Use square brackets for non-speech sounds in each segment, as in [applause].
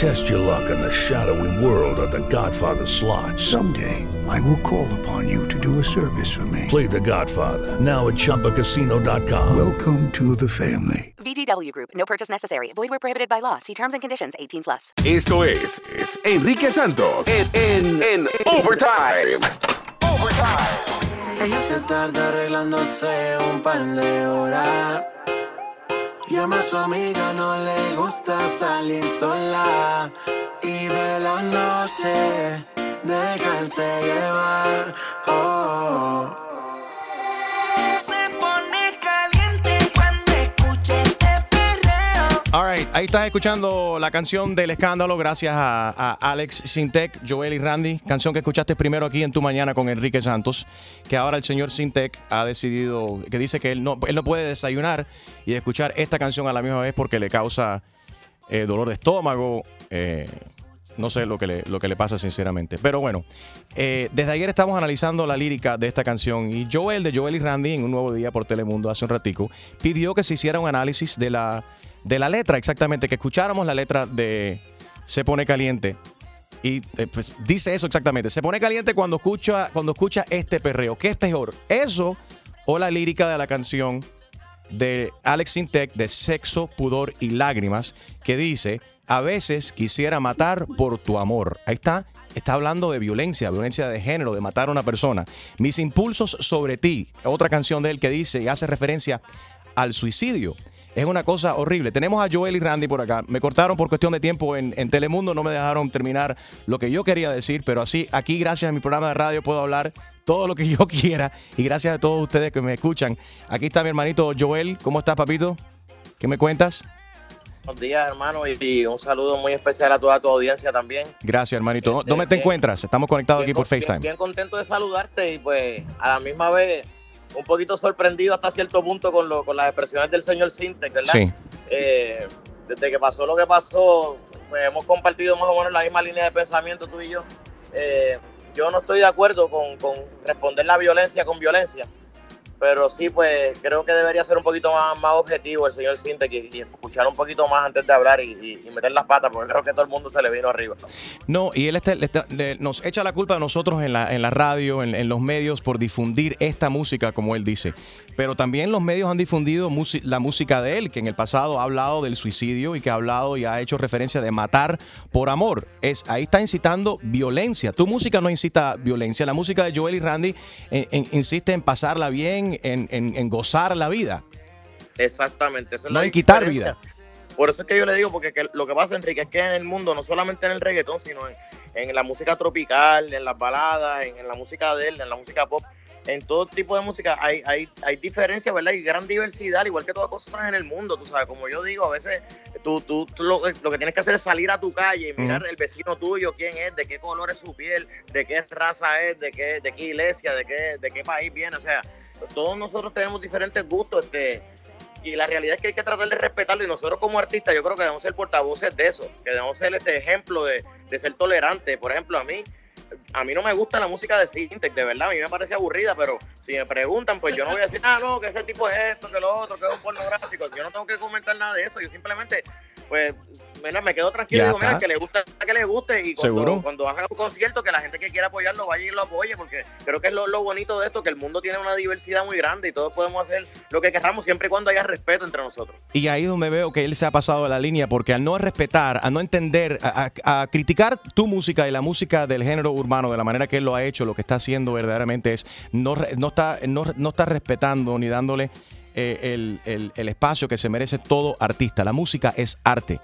Test your luck in the shadowy world of The Godfather slot. Someday, I will call upon you to do a service for me. Play The Godfather now at ChumbaCasino.com. Welcome to the family. VGW Group. No purchase necessary. Void where prohibited by law. See terms and conditions. 18 plus. Esto es, es Enrique Santos en, en, en Overtime. Ella se tarda arreglándose un par de horas. Llama a su amiga, no le gusta salir sola. Y de la noche, dejarse llevar. Oh. Se Alright, ahí estás escuchando la canción del escándalo gracias a, a Alex Sintec, Joel y Randy, canción que escuchaste primero aquí en tu mañana con Enrique Santos, que ahora el señor Sintec ha decidido, que dice que él no, él no puede desayunar y escuchar esta canción a la misma vez porque le causa eh, dolor de estómago, eh, no sé lo que, le, lo que le pasa sinceramente. Pero bueno, eh, desde ayer estamos analizando la lírica de esta canción y Joel de Joel y Randy en un nuevo día por Telemundo hace un ratico pidió que se hiciera un análisis de la, de la letra exactamente, que escucháramos la letra de Se pone caliente. Y eh, pues, dice eso exactamente. Se pone caliente cuando escucha, cuando escucha este perreo. ¿Qué es peor? ¿Eso o la lírica de la canción de Alex Sintek de Sexo, Pudor y Lágrimas que dice, a veces quisiera matar por tu amor. Ahí está, está hablando de violencia, violencia de género, de matar a una persona. Mis impulsos sobre ti, otra canción de él que dice y hace referencia al suicidio. Es una cosa horrible. Tenemos a Joel y Randy por acá. Me cortaron por cuestión de tiempo en, en Telemundo, no me dejaron terminar lo que yo quería decir, pero así, aquí, gracias a mi programa de radio, puedo hablar todo lo que yo [laughs] quiera y gracias a todos ustedes que me escuchan. Aquí está mi hermanito Joel. ¿Cómo estás, papito? ¿Qué me cuentas? Buenos días, hermano, y, un saludo muy especial a toda tu audiencia también. Gracias, hermanito. Este, ¿Dónde te bien. encuentras? Estamos conectados aquí por bien- FaceTime. Bien, contento de saludarte y pues a la misma vez un poquito sorprendido hasta cierto punto con, lo, con las expresiones del señor Sintec, ¿verdad? Sí. Eh, desde que pasó lo que pasó, pues hemos compartido más o menos la misma línea de pensamiento tú y yo. Eh, yo no estoy de acuerdo con, con responder la violencia con violencia, pero sí, pues creo que debería ser un poquito más, más objetivo el señor Sintec y, escuchar un poquito más antes de hablar y, meter las patas, porque creo que todo el mundo se le vino arriba. No, y él está- le- nos echa la culpa a nosotros en la, en la radio, en, en los medios, por difundir esta música, como él dice. Pero también los medios han difundido la música de él, que en el pasado ha hablado del suicidio y que ha hablado y ha hecho referencia de matar por amor. Es, ahí está incitando violencia. Tu música no incita violencia. La música de Joel y Randy en- en- insiste en pasarla bien, en, en- en gozar la vida. Exactamente. es No en quitar diferencia. Por eso es que yo le digo, porque que lo que pasa, Enrique, es que en el mundo, no solamente en el reggaetón, sino en, en la música tropical, en las baladas, en, en la música de él, en la música pop, en todo tipo de música hay, hay, hay diferencia, ¿verdad? Y gran diversidad, igual que todas cosas en el mundo, tú sabes, como yo digo, a veces tú, tú, tú lo, lo que tienes que hacer es salir a tu calle y mirar el vecino tuyo, quién es, de qué color es su piel, de qué raza es, de qué, de qué iglesia, de qué, de qué país viene, o sea, todos nosotros tenemos diferentes gustos, este, y la realidad es que hay que tratar de respetarlo y nosotros como artistas yo creo que debemos ser portavoces de eso, que debemos ser este ejemplo de, de ser tolerantes. Por ejemplo, a mí, a mí no me gusta la música de Sintec, de verdad, a mí me parece aburrida, pero si me preguntan, pues yo no voy a decir, [laughs] ah, no, que ese tipo es esto, que lo otro, que es un pornográfico. Yo no tengo que comentar nada de eso, yo simplemente, pues, me quedo tranquilo y digo, mira, que le gusta, que le guste, y Seguro. cuando, cuando haga un concierto, que la gente que quiera apoyarlo vaya y lo apoye, porque creo que es lo, lo bonito de esto, que el mundo tiene una diversidad muy grande y todos podemos hacer lo que queramos siempre y cuando haya respeto entre nosotros. Y ahí es donde veo que él se ha pasado de la línea, porque al no respetar, a no entender, a, a- a criticar tu música y la música del género urbano de la manera que él lo ha hecho, lo que está haciendo verdaderamente es no, no, está, no, no está respetando ni dándole eh, el, el- el espacio que se merece todo artista. La música es arte.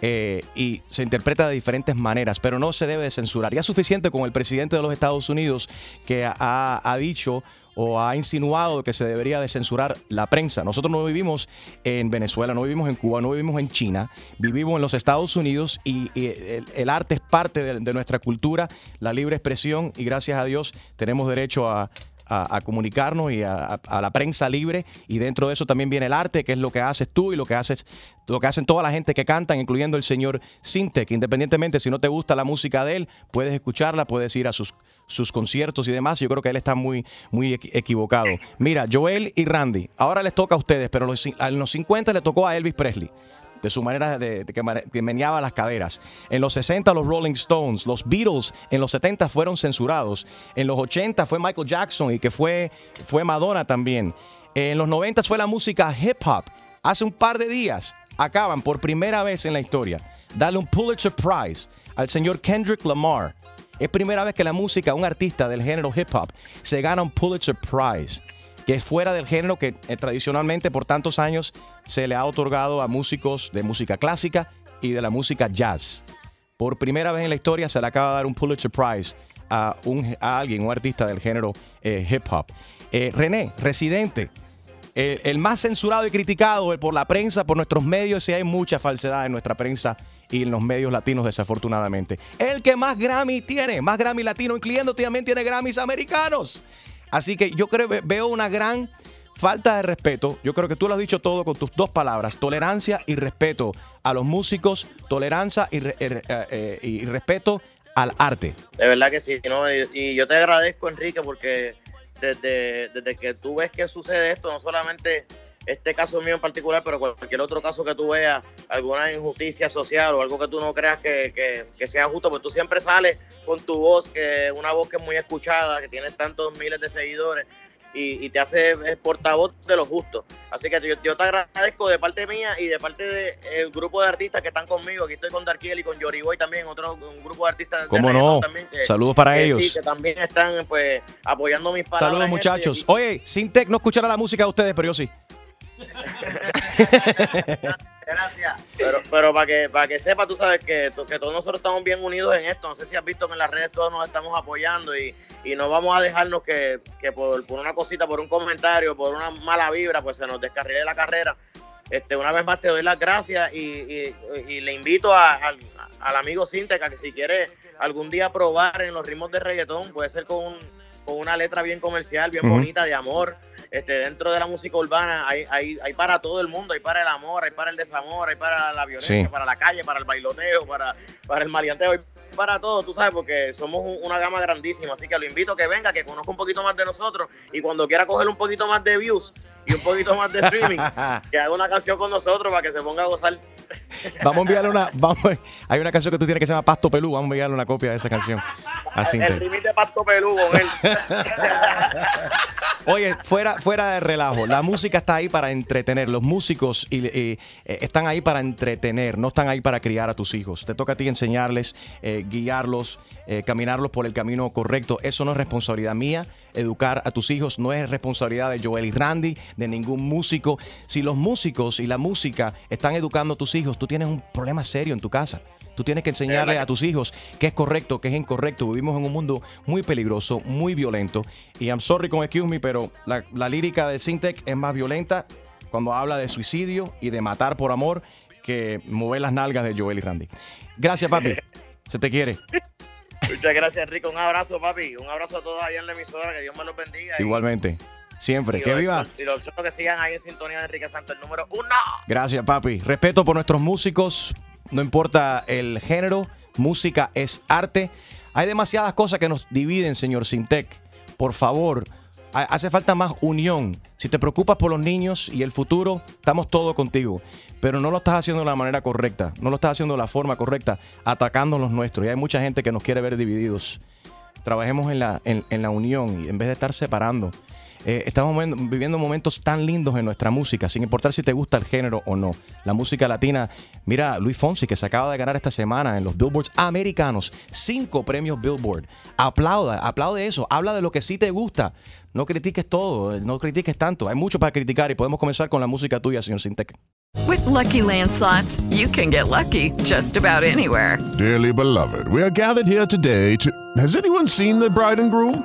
Eh, y se interpreta de diferentes maneras, pero no se debe de censurar. Ya es suficiente con el presidente de los Estados Unidos que ha, ha dicho o ha insinuado que se debería de censurar la prensa. Nosotros no vivimos en Venezuela, no vivimos en Cuba, no vivimos en China, vivimos en los Estados Unidos y, el, arte es parte de nuestra cultura, la libre expresión y gracias a Dios tenemos derecho a, a, comunicarnos y a, a- la prensa libre. Y dentro de eso también viene el arte, que es lo que haces tú y lo que haces, lo que hacen toda la gente que cantan, incluyendo el señor Sintec. Independientemente, si no te gusta la música de él, puedes escucharla, puedes ir a sus sus conciertos y demás. Yo creo que él está muy, muy equi- equivocado. Mira, Joel y Randy, ahora les toca a ustedes, pero en los 50 le tocó a Elvis Presley de su manera de, que meneaba las caderas. En los 60 los Rolling Stones, los Beatles en los 70 fueron censurados. En los 80 fue Michael Jackson y que fue, fue Madonna también. En los 90 fue la música hip hop. Hace un par de días acaban por primera vez en la historia darle un Pulitzer Prize al señor Kendrick Lamar. Es primera vez que la música, un artista del género hip hop, se gana un Pulitzer Prize que es fuera del género que eh, tradicionalmente por tantos años se le ha otorgado a músicos de música clásica y de la música jazz. Por primera vez en la historia se le acaba de dar un Pulitzer Prize a, un, a alguien, un artista del género eh, hip hop. Eh, René, residente, el, más censurado y criticado por la prensa, por nuestros medios, y hay mucha falsedad en nuestra prensa y en los medios latinos, desafortunadamente. El que más Grammy tiene, más Grammy latino, incluyéndote, también tiene Grammys americanos. Así que yo creo veo una gran falta de respeto. Yo creo que tú lo has dicho todo con tus dos palabras: tolerancia y respeto a los músicos, tolerancia y, re- eh, eh, y respeto al arte. De verdad que sí. Y, y yo te agradezco, Enrique, porque desde, desde que tú ves que sucede esto, no solamente este caso mío en particular, pero cualquier otro caso que tú veas, alguna injusticia social o algo que tú no creas que, que- que sea justo, pues tú siempre sales con tu voz, que una voz que es muy escuchada, que tienes tantos miles de seguidores y, y te hace eh, portavoz de lo justo. Así que yo, yo te agradezco de parte mía y de parte del grupo de artistas que están conmigo. Aquí estoy con Darkiel y con Yori Boy también, otro un grupo de artistas. ¿Cómo no? que- Saludos para que ellos. Sí, que también están pues apoyando mis palabras. Saludos muchachos. Oye, Sintec no escuchará la música de ustedes, pero yo sí. Gracias. Pero, pero para que para que sepa, tú sabes que, que todos nosotros estamos bien unidos en esto. No sé si has visto que en las redes todos nos estamos apoyando y, y no vamos a dejarnos que, que por, por una cosita, por un comentario, por una mala vibra, pues se nos descarrile la carrera. Este, una vez más te doy las gracias y, y- y le invito a- al, al amigo Sinteca que si quiere algún día probar en los ritmos de reggaetón, puede ser con, un- con una letra bien comercial, bien bonita, de amor. Este, dentro de la música urbana hay, hay, hay para todo el mundo, hay para el amor, hay para el desamor, hay para la violencia, Sí. para la calle, para el bailoteo, para, para el maleanteo, hay para todo, tú sabes, porque somos un- una gama grandísima. Así que lo invito a que venga, que conozca un poquito más de nosotros y cuando quiera coger un poquito más de views y un poquito más de [laughs] streaming, que haga una canción con nosotros para que se ponga a gozar. Vamos a enviarle una. Vamos, hay una canción que tú tienes que se llama Pasto Pelú. Vamos a enviarle una copia de esa canción El remix de Pasto Pelú con él. [laughs] Oye, fuera, fuera de relajo, la música está ahí para entretener. Los músicos y, eh, están ahí para entretener, no están ahí para criar a tus hijos. Te toca a ti enseñarles, eh, guiarlos, eh, caminarlos por el camino correcto. Eso no es responsabilidad mía. Educar a tus hijos no es responsabilidad de Joel y Randy, de ningún músico. Si los músicos y la música están educando a tus hijos, tú tienes un problema serio en tu casa. Tú tienes que enseñarle a tus hijos qué es correcto, qué es incorrecto. Vivimos en un mundo muy peligroso, muy violento. Y I'm sorry con Excuse Me, pero la, la lírica de Sintec es más violenta cuando habla de suicidio y de matar por amor que mover las nalgas de Joel y Randy. Gracias, papi. [laughs] Se te quiere. Muchas gracias, Enrique. Un abrazo, papi. Un abrazo a todos allá en la emisora. Que Dios me los bendiga. Igualmente. Siempre. y Que los viva. Y los que sigan ahí en sintonía de Enrique Santos, el número uno. Gracias, papi. Respeto por nuestros músicos. No importa el género, música es arte. Hay demasiadas cosas que nos dividen, señor Sintec. Por favor, ha- hace falta más unión. Si te preocupas por los niños y el futuro, estamos todos contigo. Pero no lo estás haciendo de la manera correcta. No lo estás haciendo de la forma correcta, atacando los nuestros. Y hay mucha gente que nos quiere ver divididos. Trabajemos en la, en la unión y en vez de estar separando. Eh, estamos viviendo momentos tan lindos en nuestra música, sin importar si te gusta el género o no. La música latina, mira, Luis Fonsi, que se acaba de ganar esta semana en los Billboards americanos, cinco premios Billboard. Aplauda, aplaude eso, habla de lo que sí te gusta. No critiques todo, no critiques tanto. Hay mucho para criticar y podemos comenzar con la música tuya, señor Sintec. With Lucky Land slots, you can get lucky just about anywhere. Dearly beloved, we are gathered here today to. Has anyone seen the bride and groom?